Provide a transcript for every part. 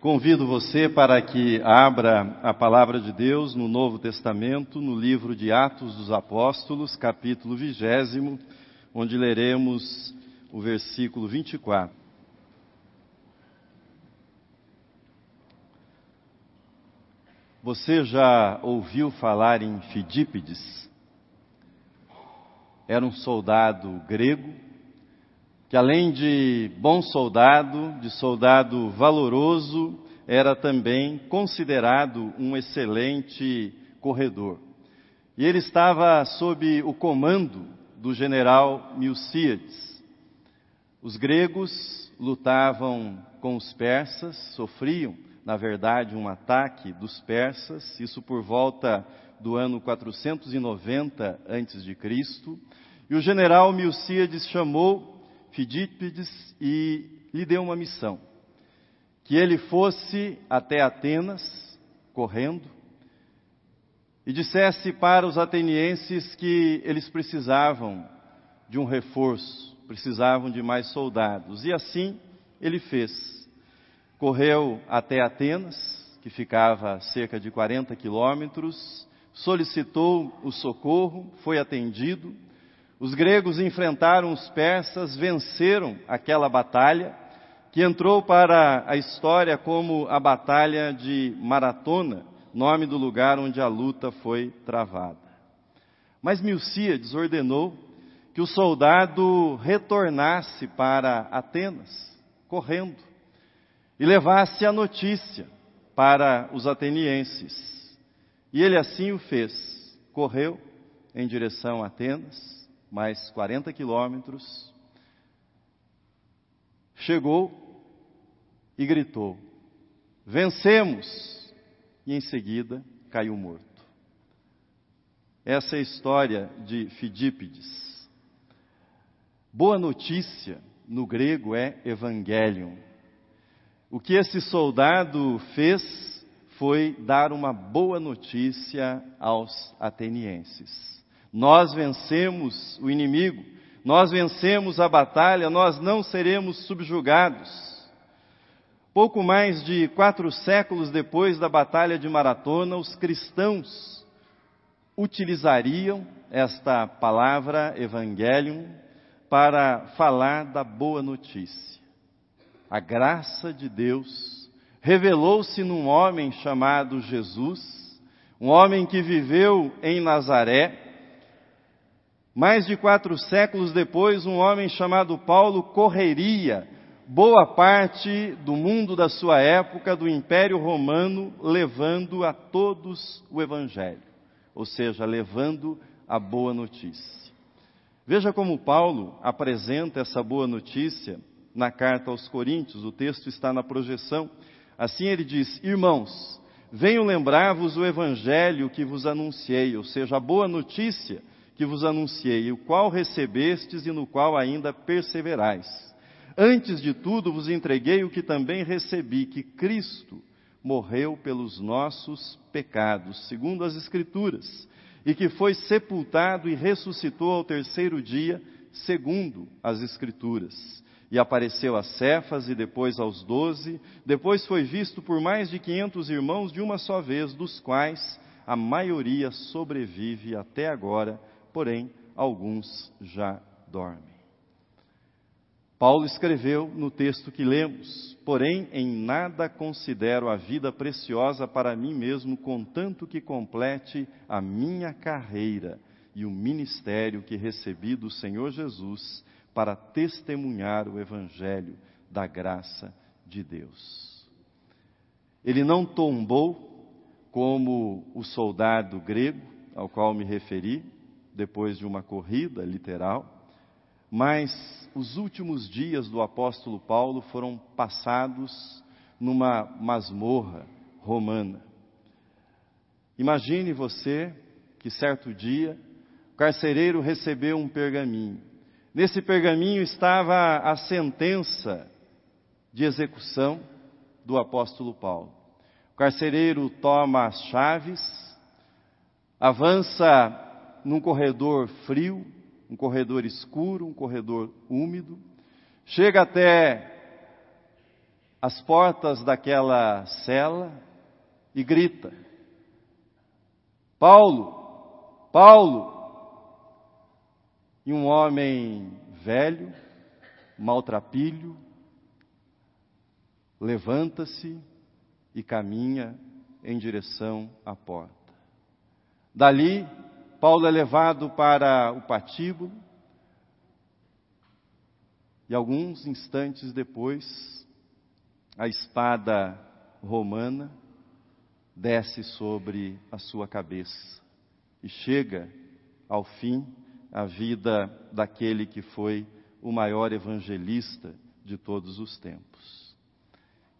Convido você para que abra a palavra de Deus no Novo Testamento, no livro de Atos dos Apóstolos, capítulo 20, onde leremos o versículo 24. Você já ouviu falar em Fidípides? Era um soldado grego que além de bom soldado, de soldado valoroso, era também considerado um excelente corredor. E ele estava sob o comando do general Milcíades. Os gregos lutavam com os persas, sofriam, na verdade, um ataque dos persas, isso por volta do ano 490 a.C. E o general Milcíades chamou Fidípides e lhe deu uma missão: que ele fosse até Atenas, correndo, e dissesse para os atenienses que eles precisavam de um reforço, precisavam de mais soldados. E assim ele fez. Correu até Atenas, que ficava a cerca de 40 quilômetros, solicitou o socorro, foi atendido os gregos enfrentaram os persas, venceram aquela batalha, que entrou para a história como a Batalha de Maratona, nome do lugar onde a luta foi travada. Mas Milcíades ordenou que o soldado retornasse para Atenas, correndo, e levasse a notícia para os atenienses. E ele assim o fez. Correu em direção a Atenas, mais 40 quilômetros, chegou e gritou: Vencemos! E em seguida caiu morto. Essa é a história de Fidípides. Boa notícia no grego é evangelion. O que esse soldado fez foi dar uma boa notícia aos atenienses. Nós vencemos o inimigo, nós vencemos a batalha, nós não seremos subjugados. Pouco mais de quatro séculos depois da Batalha de Maratona, os cristãos utilizariam esta palavra, evangelium, para falar da boa notícia. A graça de Deus revelou-se num homem chamado Jesus, um homem que viveu em Nazaré, mais de quatro séculos depois, um homem chamado Paulo correria boa parte do mundo da sua época, do Império Romano, levando a todos o Evangelho, ou seja, levando a boa notícia. Veja como Paulo apresenta essa boa notícia na carta aos Coríntios, o texto está na projeção. Assim ele diz: Irmãos, venho lembrar-vos o Evangelho que vos anunciei, ou seja, a boa notícia que vos anunciei, o qual recebestes e no qual ainda perseverais. Antes de tudo vos entreguei o que também recebi, que Cristo morreu pelos nossos pecados, segundo as Escrituras, e que foi sepultado e ressuscitou ao terceiro dia, segundo as Escrituras. E apareceu a Cefas e depois aos doze, depois foi visto por mais de quinhentos irmãos de uma só vez, dos quais a maioria sobrevive até agora porém alguns já dormem. Paulo escreveu no texto que lemos: Porém, em nada considero a vida preciosa para mim mesmo, contanto que complete a minha carreira e o ministério que recebi do Senhor Jesus para testemunhar o Evangelho da graça de Deus. Ele não tombou como o soldado grego ao qual me referi, depois de uma corrida literal, mas os últimos dias do apóstolo Paulo foram passados numa masmorra romana. Imagine você que certo dia o carcereiro recebeu um pergaminho. Nesse pergaminho estava a sentença de execução do apóstolo Paulo. O carcereiro toma as chaves, avança num corredor frio, um corredor escuro, um corredor úmido, chega até as portas daquela cela e grita: Paulo, Paulo! E um homem velho, maltrapilho, levanta-se e caminha em direção à porta. Dali, Paulo é levado para o patíbulo e alguns instantes depois, a espada romana desce sobre a sua cabeça e chega ao fim a vida daquele que foi o maior evangelista de todos os tempos.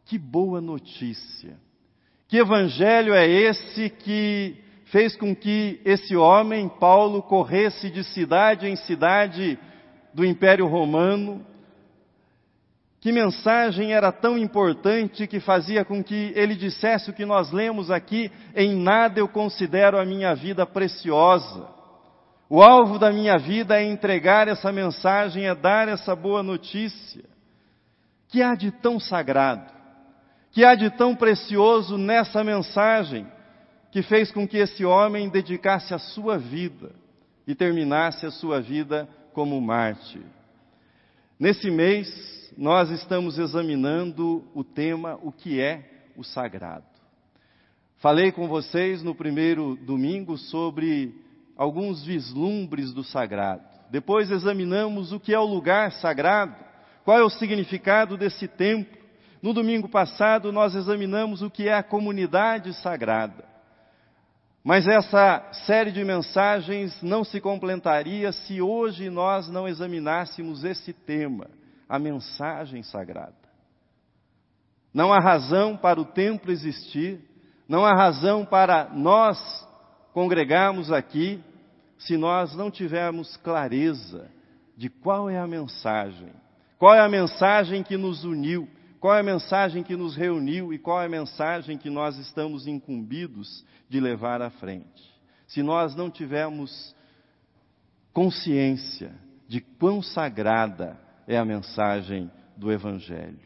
Que boa notícia! Que evangelho é esse que fez com que esse homem, Paulo, corresse de cidade em cidade do Império Romano? Que mensagem era tão importante que fazia com que ele dissesse o que nós lemos aqui: em nada eu considero a minha vida preciosa. O alvo da minha vida é entregar essa mensagem, é dar essa boa notícia. Que há de tão sagrado? que há de tão precioso nessa mensagem que fez com que esse homem dedicasse a sua vida e terminasse a sua vida como mártir. Nesse mês, nós estamos examinando o tema o que é o sagrado. Falei com vocês no primeiro domingo sobre alguns vislumbres do sagrado. Depois examinamos o que é o lugar sagrado, qual é o significado desse templo no domingo passado, nós examinamos o que é a comunidade sagrada. Mas essa série de mensagens não se completaria se hoje nós não examinássemos esse tema, a mensagem sagrada. Não há razão para o templo existir, não há razão para nós congregarmos aqui, se nós não tivermos clareza de qual é a mensagem, qual é a mensagem que nos uniu, qual é a mensagem que nos reuniu e qual é a mensagem que nós estamos incumbidos de levar à frente? Se nós não tivermos consciência de quão sagrada é a mensagem do Evangelho.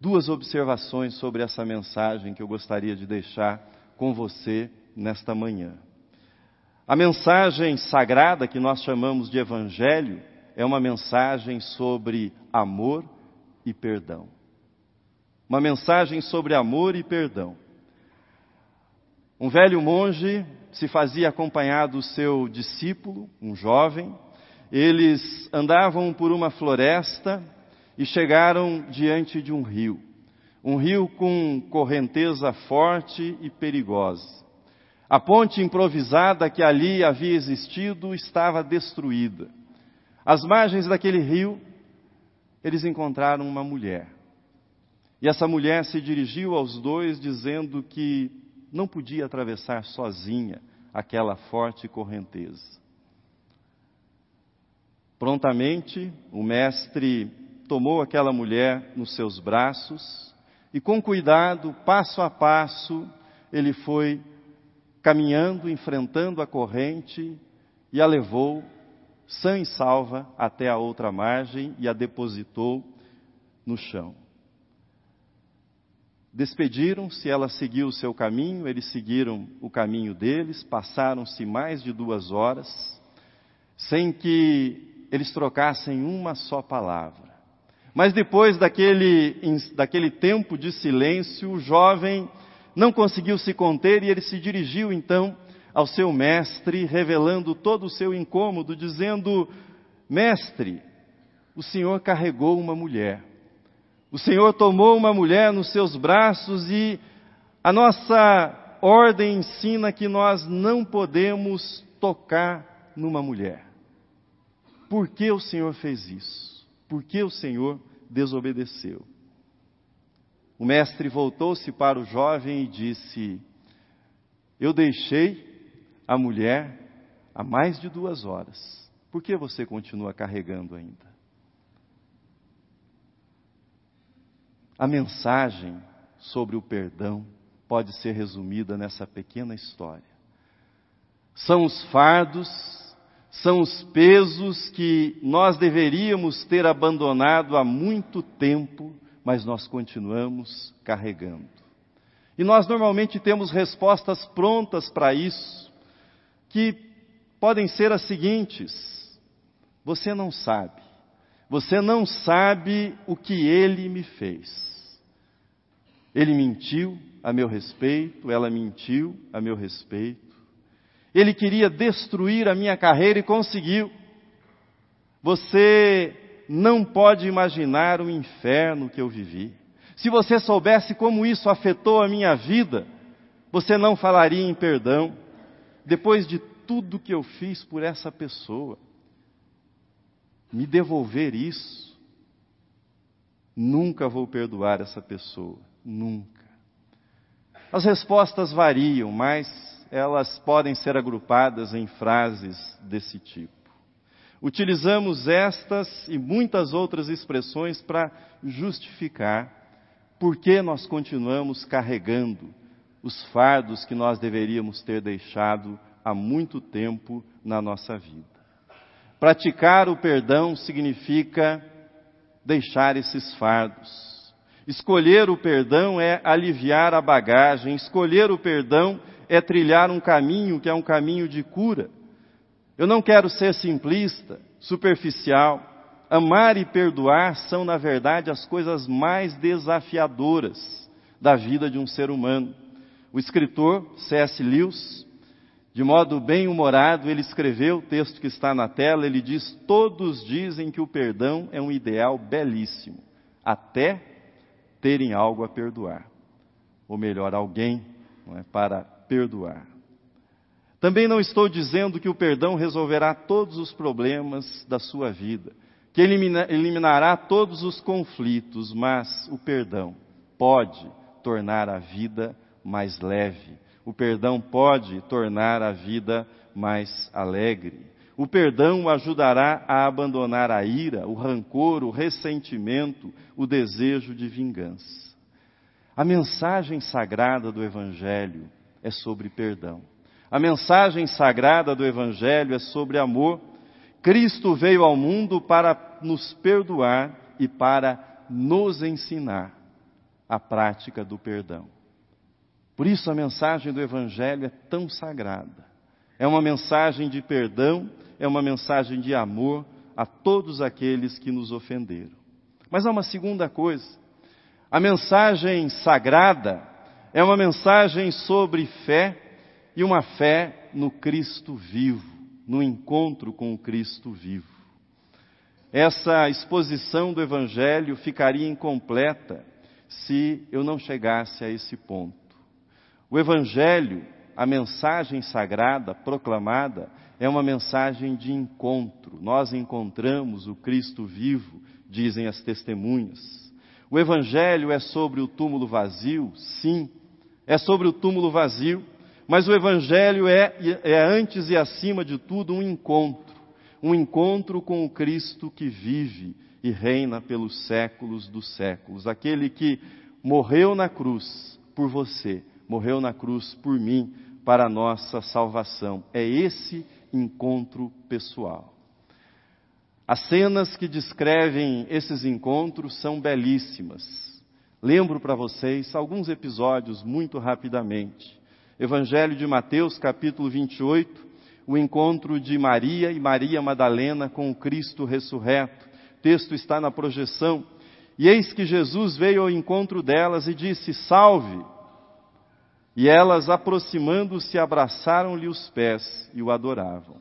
Duas observações sobre essa mensagem que eu gostaria de deixar com você nesta manhã. A mensagem sagrada que nós chamamos de Evangelho é uma mensagem sobre amor e perdão. Uma mensagem sobre amor e perdão. Um velho monge se fazia acompanhado do seu discípulo, um jovem. Eles andavam por uma floresta e chegaram diante de um rio. Um rio com correnteza forte e perigosa. A ponte improvisada que ali havia existido estava destruída. As margens daquele rio eles encontraram uma mulher. E essa mulher se dirigiu aos dois dizendo que não podia atravessar sozinha aquela forte correnteza. Prontamente, o mestre tomou aquela mulher nos seus braços e, com cuidado, passo a passo, ele foi caminhando, enfrentando a corrente e a levou sã e salva até a outra margem e a depositou no chão. Despediram-se, ela seguiu o seu caminho, eles seguiram o caminho deles, passaram-se mais de duas horas, sem que eles trocassem uma só palavra. Mas depois daquele, daquele tempo de silêncio, o jovem não conseguiu se conter e ele se dirigiu então ao seu mestre, revelando todo o seu incômodo, dizendo: Mestre, o Senhor carregou uma mulher. O Senhor tomou uma mulher nos seus braços e a nossa ordem ensina que nós não podemos tocar numa mulher. Por que o Senhor fez isso? Por que o Senhor desobedeceu? O mestre voltou-se para o jovem e disse: Eu deixei a mulher há mais de duas horas. Por que você continua carregando ainda? A mensagem sobre o perdão pode ser resumida nessa pequena história. São os fardos, são os pesos que nós deveríamos ter abandonado há muito tempo, mas nós continuamos carregando. E nós normalmente temos respostas prontas para isso, que podem ser as seguintes: você não sabe. Você não sabe o que ele me fez. Ele mentiu a meu respeito, ela mentiu a meu respeito. Ele queria destruir a minha carreira e conseguiu. Você não pode imaginar o inferno que eu vivi. Se você soubesse como isso afetou a minha vida, você não falaria em perdão. Depois de tudo que eu fiz por essa pessoa, me devolver isso, nunca vou perdoar essa pessoa, nunca. As respostas variam, mas elas podem ser agrupadas em frases desse tipo. Utilizamos estas e muitas outras expressões para justificar por que nós continuamos carregando os fardos que nós deveríamos ter deixado há muito tempo na nossa vida. Praticar o perdão significa deixar esses fardos. Escolher o perdão é aliviar a bagagem, escolher o perdão é trilhar um caminho que é um caminho de cura. Eu não quero ser simplista, superficial. Amar e perdoar são, na verdade, as coisas mais desafiadoras da vida de um ser humano. O escritor C.S. Lewis de modo bem humorado, ele escreveu o texto que está na tela. Ele diz: Todos dizem que o perdão é um ideal belíssimo, até terem algo a perdoar. Ou melhor, alguém é, para perdoar. Também não estou dizendo que o perdão resolverá todos os problemas da sua vida, que elimina, eliminará todos os conflitos, mas o perdão pode tornar a vida mais leve o perdão pode tornar a vida mais alegre. O perdão o ajudará a abandonar a ira, o rancor, o ressentimento, o desejo de vingança. A mensagem sagrada do Evangelho é sobre perdão. A mensagem sagrada do Evangelho é sobre amor. Cristo veio ao mundo para nos perdoar e para nos ensinar a prática do perdão. Por isso a mensagem do Evangelho é tão sagrada. É uma mensagem de perdão, é uma mensagem de amor a todos aqueles que nos ofenderam. Mas há uma segunda coisa. A mensagem sagrada é uma mensagem sobre fé e uma fé no Cristo vivo, no encontro com o Cristo vivo. Essa exposição do Evangelho ficaria incompleta se eu não chegasse a esse ponto. O Evangelho, a mensagem sagrada proclamada, é uma mensagem de encontro. Nós encontramos o Cristo vivo, dizem as testemunhas. O Evangelho é sobre o túmulo vazio? Sim, é sobre o túmulo vazio, mas o Evangelho é, é antes e acima de tudo um encontro um encontro com o Cristo que vive e reina pelos séculos dos séculos, aquele que morreu na cruz por você morreu na cruz por mim, para a nossa salvação. É esse encontro pessoal. As cenas que descrevem esses encontros são belíssimas. Lembro para vocês alguns episódios muito rapidamente. Evangelho de Mateus, capítulo 28, o encontro de Maria e Maria Madalena com o Cristo ressurreto. O texto está na projeção. E eis que Jesus veio ao encontro delas e disse: Salve! E elas, aproximando-se, abraçaram-lhe os pés e o adoravam.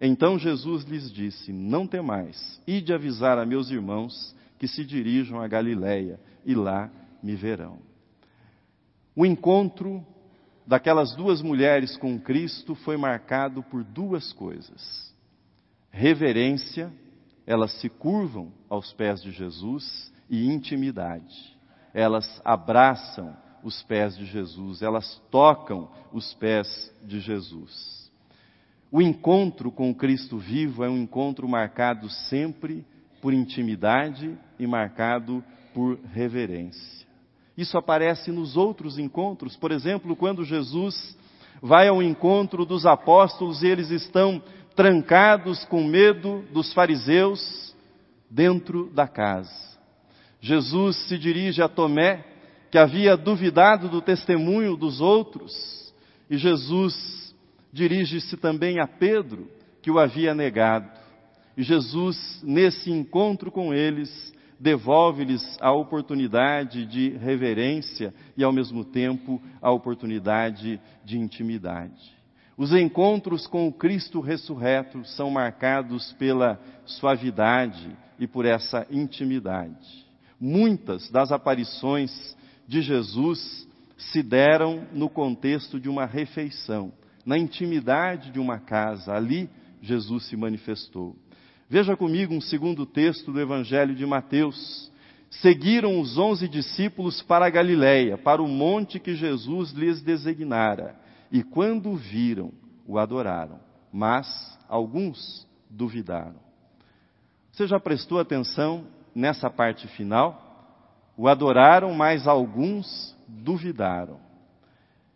Então Jesus lhes disse: Não temais, ide avisar a meus irmãos que se dirijam a Galiléia, e lá me verão. O encontro daquelas duas mulheres com Cristo foi marcado por duas coisas: reverência, elas se curvam aos pés de Jesus, e intimidade, elas abraçam os pés de Jesus, elas tocam os pés de Jesus. O encontro com o Cristo vivo é um encontro marcado sempre por intimidade e marcado por reverência. Isso aparece nos outros encontros, por exemplo, quando Jesus vai ao encontro dos apóstolos e eles estão trancados com medo dos fariseus dentro da casa. Jesus se dirige a Tomé, que havia duvidado do testemunho dos outros, e Jesus dirige-se também a Pedro, que o havia negado. E Jesus, nesse encontro com eles, devolve-lhes a oportunidade de reverência e, ao mesmo tempo, a oportunidade de intimidade. Os encontros com o Cristo ressurreto são marcados pela suavidade e por essa intimidade. Muitas das aparições de Jesus se deram no contexto de uma refeição, na intimidade de uma casa. Ali, Jesus se manifestou. Veja comigo um segundo texto do Evangelho de Mateus. Seguiram os onze discípulos para a Galiléia, para o monte que Jesus lhes designara, e quando o viram, o adoraram, mas alguns duvidaram. Você já prestou atenção nessa parte final? O adoraram, mas alguns duvidaram.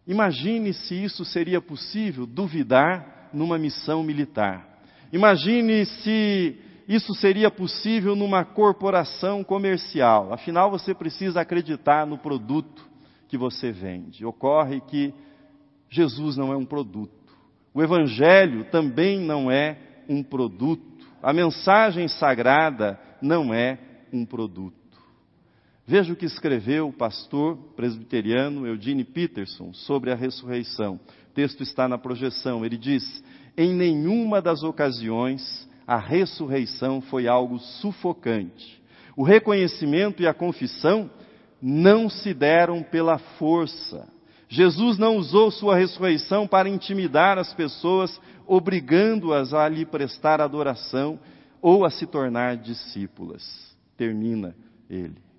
Imagine se isso seria possível, duvidar numa missão militar. Imagine se isso seria possível numa corporação comercial. Afinal, você precisa acreditar no produto que você vende. Ocorre que Jesus não é um produto. O Evangelho também não é um produto. A mensagem sagrada não é um produto. Veja o que escreveu o pastor presbiteriano Eugene Peterson sobre a ressurreição. O texto está na projeção. Ele diz: em nenhuma das ocasiões a ressurreição foi algo sufocante. O reconhecimento e a confissão não se deram pela força. Jesus não usou sua ressurreição para intimidar as pessoas, obrigando-as a lhe prestar adoração ou a se tornar discípulas. Termina ele.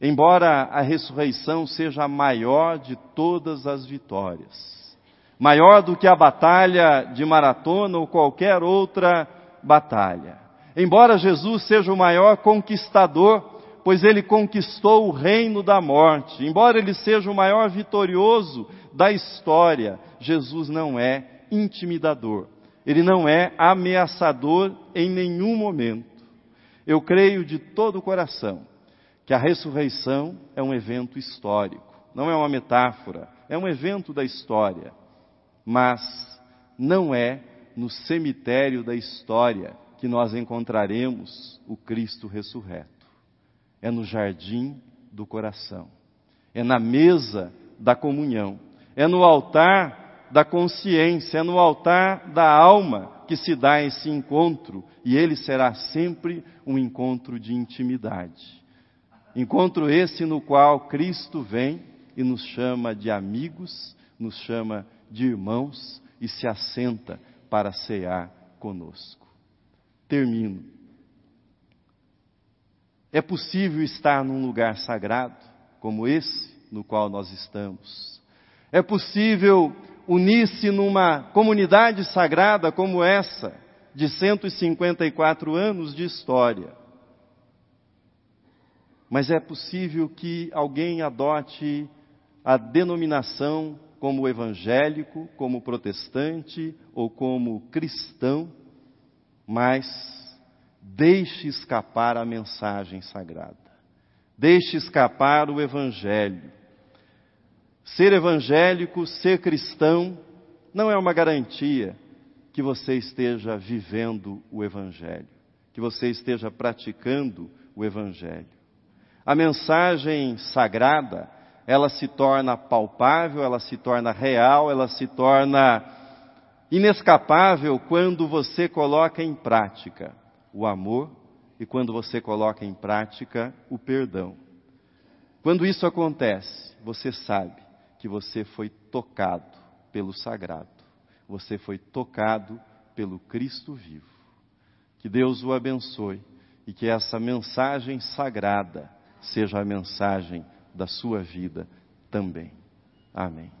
Embora a ressurreição seja a maior de todas as vitórias, maior do que a batalha de maratona ou qualquer outra batalha. Embora Jesus seja o maior conquistador, pois ele conquistou o reino da morte, embora ele seja o maior vitorioso da história, Jesus não é intimidador, ele não é ameaçador em nenhum momento. Eu creio de todo o coração que a ressurreição é um evento histórico, não é uma metáfora, é um evento da história mas não é no cemitério da história que nós encontraremos o Cristo ressurreto. É no jardim do coração. É na mesa da comunhão. É no altar da consciência. É no altar da alma que se dá esse encontro. E ele será sempre um encontro de intimidade. Encontro esse no qual Cristo vem e nos chama de amigos, nos chama de irmãos e se assenta para cear conosco. Termino. É possível estar num lugar sagrado como esse no qual nós estamos. É possível unir-se numa comunidade sagrada como essa, de 154 anos de história. Mas é possível que alguém adote a denominação como evangélico, como protestante ou como cristão, mas deixe escapar a mensagem sagrada. Deixe escapar o evangelho. Ser evangélico, ser cristão, não é uma garantia que você esteja vivendo o evangelho, que você esteja praticando o evangelho. A mensagem sagrada ela se torna palpável, ela se torna real, ela se torna inescapável quando você coloca em prática o amor e quando você coloca em prática o perdão. Quando isso acontece, você sabe que você foi tocado pelo sagrado, você foi tocado pelo Cristo vivo. Que Deus o abençoe e que essa mensagem sagrada seja a mensagem da sua vida também. Amém.